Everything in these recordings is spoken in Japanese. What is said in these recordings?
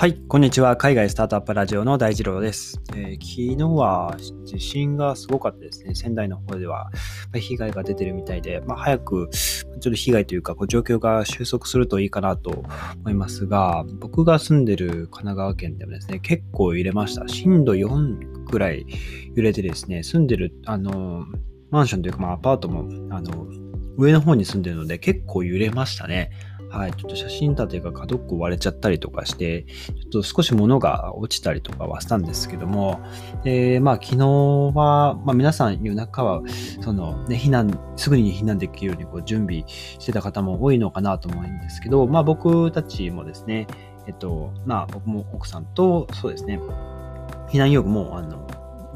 はい、こんにちは。海外スタートアップラジオの大二郎です。えー、昨日は地震がすごかったですね。仙台の方では被害が出てるみたいで、まあ、早くちょっと被害というかこう状況が収束するといいかなと思いますが、僕が住んでる神奈川県でもですね、結構揺れました。震度4くらい揺れてですね、住んでる、あの、マンションというか、まあ、アパートも、あの、上の方に住んでるので結構揺れましたね。はい、ちょっと写真立てが角っこ割れちゃったりとかして、ちょっと少し物が落ちたりとかはしたんですけども、えー、まあ昨日は、まあ皆さん夜中は、そのね、避難、すぐに避難できるようにこう準備してた方も多いのかなと思うんですけど、まあ僕たちもですね、えっと、まあ僕も奥さんと、そうですね、避難用具も、あの、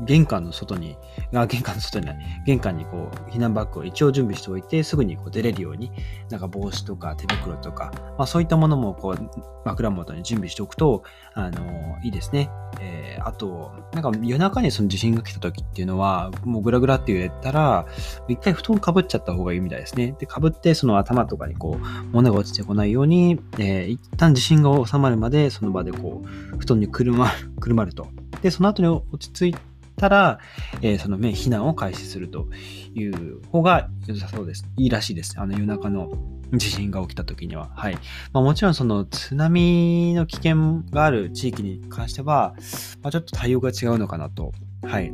玄関の外に、あ、玄関の外にない、玄関にこう、避難バッグを一応準備しておいて、すぐにこう出れるように、なんか帽子とか手袋とか、まあそういったものもこう、枕元に準備しておくと、あの、いいですね。えー、あと、なんか夜中にその地震が来た時っていうのは、もうグラグラって揺れたら、一回布団かぶっちゃった方がいいみたいですね。で、かぶってその頭とかにこう、物が落ちてこないように、えー、一旦地震が収まるまで、その場でこう、布団にくるま、くるまると。で、その後に落ち着いて、たら、えー、その、ね、避難を開始するという方が良さそうです。いいらしいです。あの夜中の地震が起きた時には。はい。まあ、もちろんその津波の危険がある地域に関しては、まあ、ちょっと対応が違うのかなと。はい。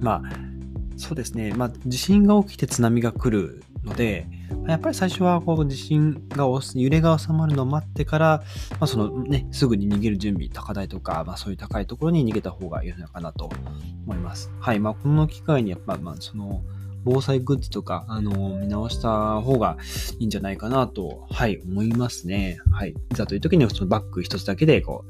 まあ、そうですね。まあ、地震が起きて津波が来るので、やっぱり最初はこう地震が、揺れが収まるのを待ってから、まあ、そのね、すぐに逃げる準備、高台とか、まあ、そういう高いところに逃げた方がいいのかなと思います。はい。まあ、この機会にやっぱ、まあ、その、防災グッズとか、あの、見直した方がいいんじゃないかなと、はい、思いますね。はい。いざという時にはそのバッグ一つだけで、こ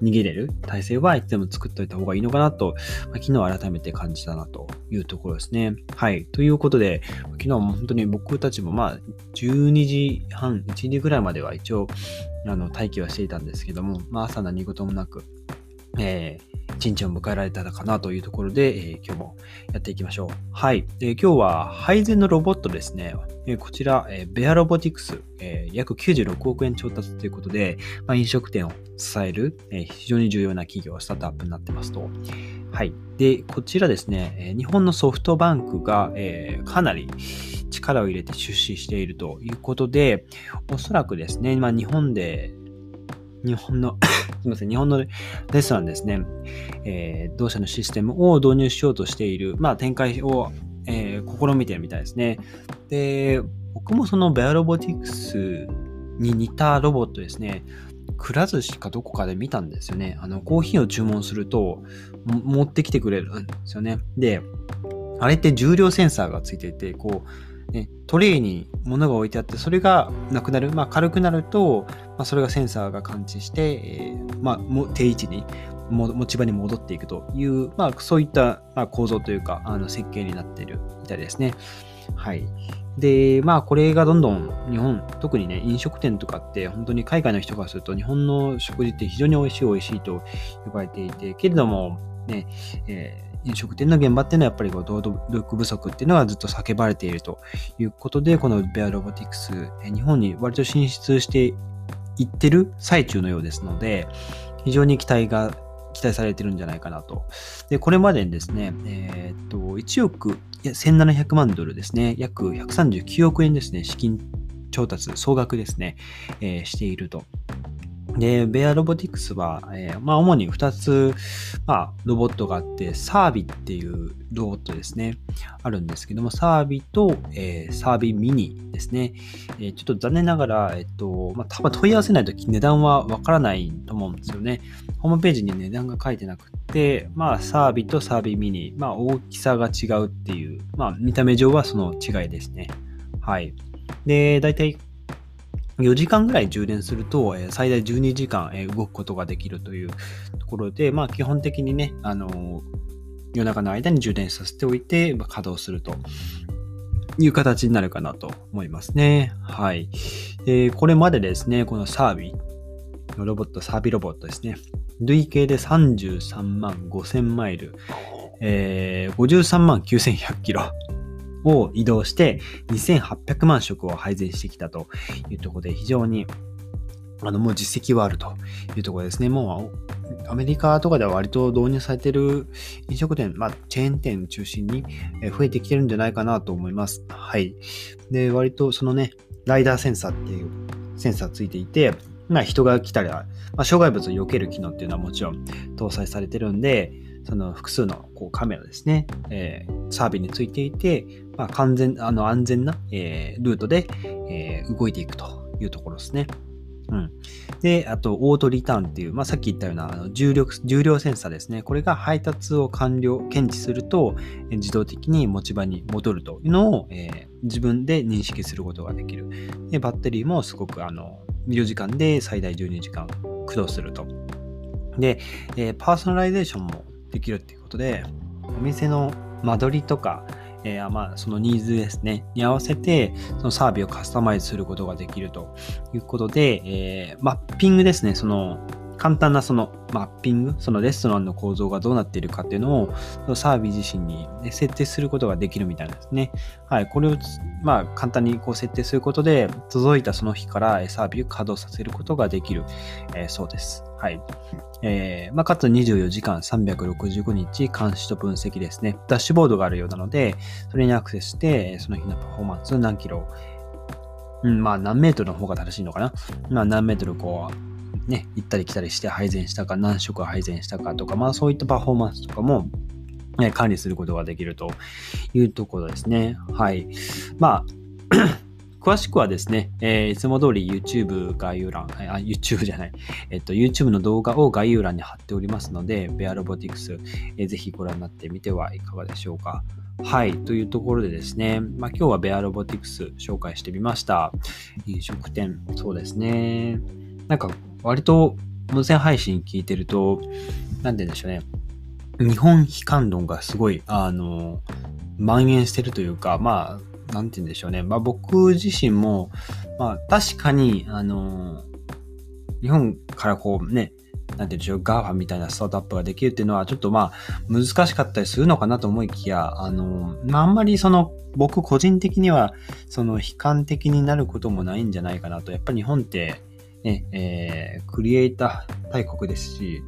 う、逃げれる体制はいつでも作っておいた方がいいのかなと、まあ、昨日改めて感じたなというところですね。はい。ということで、昨日も本当に僕たちもまあ、12時半、1時ぐらいまでは一応、あの、待機はしていたんですけども、まあ、朝何事もなく、えー、一日を迎えられたかなというところで、えー、今日もやっていきましょう。はい。で今日は配膳のロボットですね。えー、こちら、え、ベアロボティクス、え、約96億円調達ということで、まあ、飲食店を支える、え、非常に重要な企業、スタートアップになってますと。はい。で、こちらですね、え日本のソフトバンクが、え、かなり力を入れて出資しているということで、おそらくですね、まあ、日本で日本の すみません、日本のレストランですね、えー、同社のシステムを導入しようとしている、まあ、展開を、えー、試みてるみたいですね。で、僕もそのベアロボティクスに似たロボットですね、くら寿司かどこかで見たんですよね。あの、コーヒーを注文すると、持ってきてくれるんですよね。で、あれって重量センサーがついていて、こう、ね、トレイに物が置いてあって、それがなくなる、まあ、軽くなると、まあ、それがセンサーが感知して、えー、まあ、定位置に持ち場に戻っていくという、まあ、そういった、ま、構造というか、あの設計になっているみたいですね。はい。で、まあ、これがどんどん日本、特にね、飲食店とかって、本当に海外の人からすると、日本の食事って非常に美味しい美味しいと呼ばれていて、けれども、ね、えー飲食店の現場っていうのはやっぱりこう労働力不足っていうのはずっと叫ばれているということで、このベアロボティクス、日本に割と進出していってる最中のようですので、非常に期待が、期待されてるんじゃないかなと。で、これまでにですね、えー、っと、1億1700万ドルですね、約139億円ですね、資金調達、総額ですね、えー、していると。で、ベアロボティクスは、えー、まあ、主に2つ、まあ、ロボットがあって、サービっていうロボットですね、あるんですけども、サービと、えー、サービミニですね。えー、ちょっと残念ながら、えっと、まあ、多分問い合わせないと値段はわからないと思うんですよね。ホームページに値段が書いてなくて、まあ、サービとサービミニ、まあ、大きさが違うっていう、まあ、見た目上はその違いですね。はい。で、大体4時間ぐらい充電すると、え最大12時間、え動くことができるというところで、まあ基本的にね、あの夜中の間に充電させておいて、ま稼働するという形になるかなと思いますね。はい。でこれまでですね、このサービのロボット、サービロボットですね。累計で33万5000マイル、えー、53万9100キロ。を移動して2800万食を配膳してきたというところで非常にあの、もう実績はあるというところですね。もう、アメリカとかでは割と導入されている飲食店、まあ、チェーン店中心に増えてきてるんじゃないかなと思います。はい。で、割とそのね、ライダーセンサーっていうセンサーついていて、まあ、人が来たら、まあ、障害物を避ける機能っていうのはもちろん搭載されてるんで、その複数のこうカメラですね、えー、サービスについていて、まあ、完全、あの安全な、えー、ルートで、えー、動いていくというところですね。うん。で、あと、オートリターンっていう、まあ、さっき言ったようなあの重力、重量センサーですね。これが配達を完了、検知すると、自動的に持ち場に戻るというのを、えー、自分で認識することができる。で、バッテリーもすごく、あの、4時間で最大12時間駆動すると。で、えー、パーソナライゼーションもできるっていうことで、お店の間取りとか、えー、まあ、そのニーズですね、に合わせて、そのサービスをカスタマイズすることができるということで、えー、マッピングですね、その、簡単なそのマッピング、そのレストランの構造がどうなっているかっていうのを、そのサービス自身に設定することができるみたいなんですね。はい。これを、まあ、簡単にこう設定することで、届いたその日からサービスを稼働させることができる、えー、そうです。はい。えー、まあ、かつ24時間365日監視と分析ですね。ダッシュボードがあるようなので、それにアクセスして、その日のパフォーマンス何キロ、うん、まあ何メートルの方が正しいのかな。まあ何メートルこう、ね、行ったり来たりして配膳したか、何食配膳したかとか、まあそういったパフォーマンスとかも、ね、管理することができるというところですね。はい。まあ詳しくはですね、えー、いつも通り YouTube 概要欄、あ、YouTube じゃない、えっと、YouTube の動画を概要欄に貼っておりますので、ベアロボティクス、えー、ぜひご覧になってみてはいかがでしょうか。はい。というところでですね、まあ、今日はベアロボティクス紹介してみました。飲食店、そうですね。なんか割と無線配信聞いてると、なんて言うんでしょうね。日本悲観論がすごい、あの、蔓延してるというか、まあ、なんて言うんでしょうね。まあ僕自身も、まあ確かに、あの、日本からこうね、なんて言うんでしょう、 GAFA みたいなスタートアップができるっていうのは、ちょっとまあ、難しかったりするのかなと思いきや、あの、まあ、あんまりその、僕個人的には、その、悲観的になることもないんじゃないかなと。やっぱり日本って、ね、えー、クリエイター大国ですし、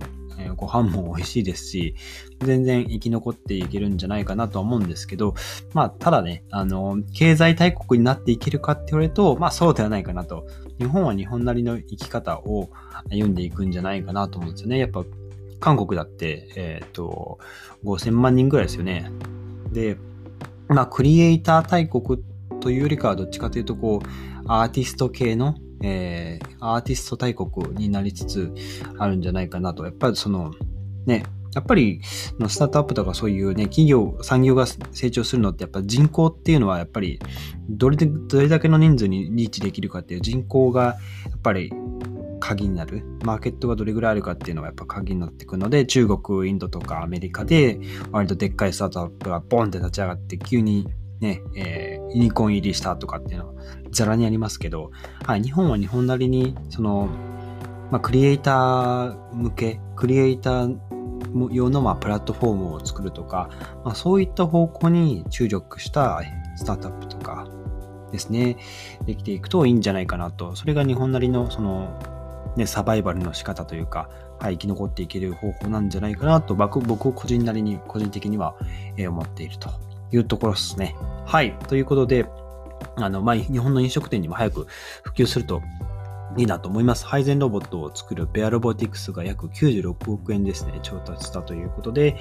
え、ご飯も美味しいですし、全然生き残っていけるんじゃないかなとは思うんですけど、まあ、ただね、あの、経済大国になっていけるかって言われると、まあそうではないかなと。日本は日本なりの生き方を歩んでいくんじゃないかなと思うんですよね。やっぱ、韓国だって、えっ、ー、と、5000万人ぐらいですよね。で、まあ、クリエイター大国というよりかはどっちかというと、こう、アーティスト系のえー、アーティスト大国になりつつあるんじゃないかなと。やっぱりその、ね、やっぱりスタートアップとかそういうね、企業、産業が成長するのってやっぱ人口っていうのはやっぱりどれどれだけの人数にリーチできるかっていう人口がやっぱり鍵になる。マーケットがどれぐらいあるかっていうのがやっぱ鍵になってくので、中国、インドとかアメリカで割とでっかいスタートアップがボンって立ち上がって急にね、えー、ユニコーン入りしたとかっていうのはざらにありますけど、はい、日本は日本なりに、その、まあ、クリエイター向け、クリエイター用のまあプラットフォームを作るとか、まあ、そういった方向に注力したスタートアップとかですね、できていくといいんじゃないかなと。それが日本なりのその、ね、サバイバルの仕方というか、はい、生き残っていける方法なんじゃないかなと僕、僕個人なりに、個人的には、思っているというところですね。はい。ということで、あの、まあ、日本の飲食店にも早く普及するといいなと思います。配膳ロボットを作るベアロボティクスが約96億円ですね、調達したということで、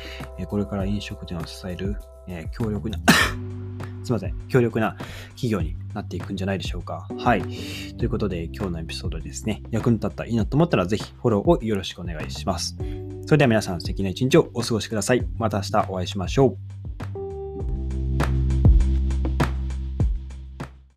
これから飲食店を支える、え強力な すいません、強力な企業になっていくんじゃないでしょうか。はい。ということで、今日のエピソードですね、役に立ったらいいなと思ったら、ぜひフォローをよろしくお願いします。それでは皆さん素敵な一日をお過ごしください。また明日お会いしましょう。